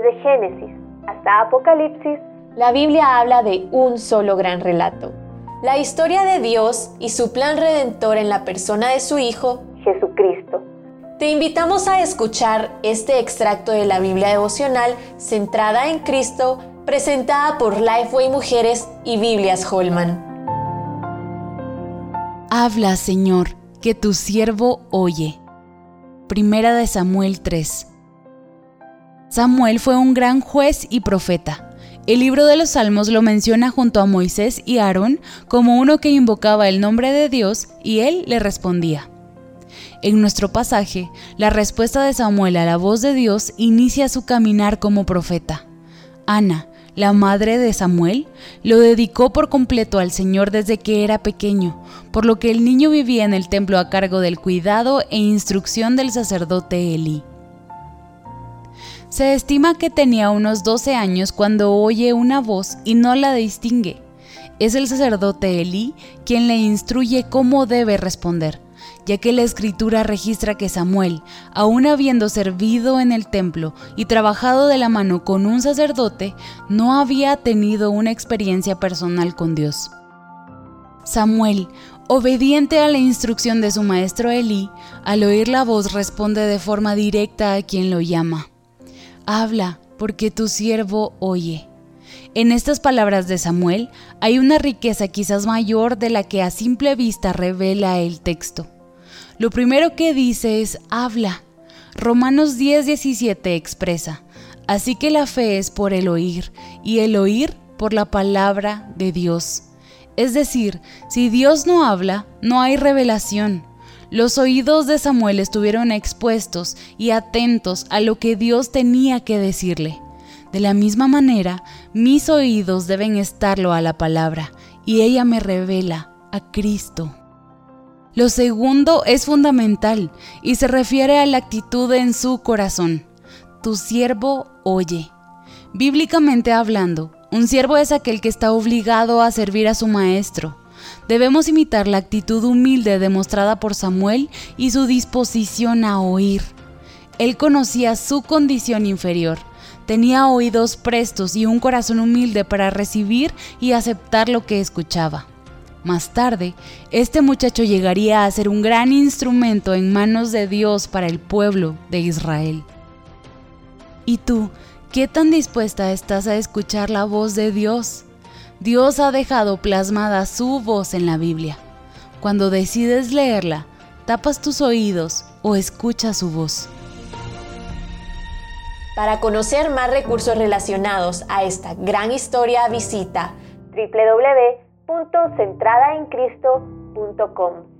Desde Génesis hasta Apocalipsis, la Biblia habla de un solo gran relato. La historia de Dios y su plan redentor en la persona de su Hijo, Jesucristo. Te invitamos a escuchar este extracto de la Biblia devocional centrada en Cristo, presentada por Lifeway Mujeres y Biblias Holman. Habla, Señor, que tu siervo oye. Primera de Samuel 3. Samuel fue un gran juez y profeta. El libro de los Salmos lo menciona junto a Moisés y Aarón como uno que invocaba el nombre de Dios y él le respondía. En nuestro pasaje, la respuesta de Samuel a la voz de Dios inicia su caminar como profeta. Ana, la madre de Samuel, lo dedicó por completo al Señor desde que era pequeño, por lo que el niño vivía en el templo a cargo del cuidado e instrucción del sacerdote Elí. Se estima que tenía unos 12 años cuando oye una voz y no la distingue. Es el sacerdote Elí quien le instruye cómo debe responder ya que la escritura registra que Samuel, aun habiendo servido en el templo y trabajado de la mano con un sacerdote, no había tenido una experiencia personal con Dios. Samuel, obediente a la instrucción de su maestro Elí, al oír la voz responde de forma directa a quien lo llama. Habla, porque tu siervo oye. En estas palabras de Samuel hay una riqueza quizás mayor de la que a simple vista revela el texto. Lo primero que dice es habla. Romanos 10:17 expresa, así que la fe es por el oír y el oír por la palabra de Dios. Es decir, si Dios no habla, no hay revelación. Los oídos de Samuel estuvieron expuestos y atentos a lo que Dios tenía que decirle. De la misma manera, mis oídos deben estarlo a la palabra, y ella me revela a Cristo. Lo segundo es fundamental y se refiere a la actitud en su corazón. Tu siervo oye. Bíblicamente hablando, un siervo es aquel que está obligado a servir a su maestro. Debemos imitar la actitud humilde demostrada por Samuel y su disposición a oír. Él conocía su condición inferior, tenía oídos prestos y un corazón humilde para recibir y aceptar lo que escuchaba. Más tarde, este muchacho llegaría a ser un gran instrumento en manos de Dios para el pueblo de Israel. ¿Y tú, qué tan dispuesta estás a escuchar la voz de Dios? Dios ha dejado plasmada su voz en la Biblia. Cuando decides leerla, tapas tus oídos o escuchas su voz. Para conocer más recursos relacionados a esta gran historia, visita www centradaencristo.com.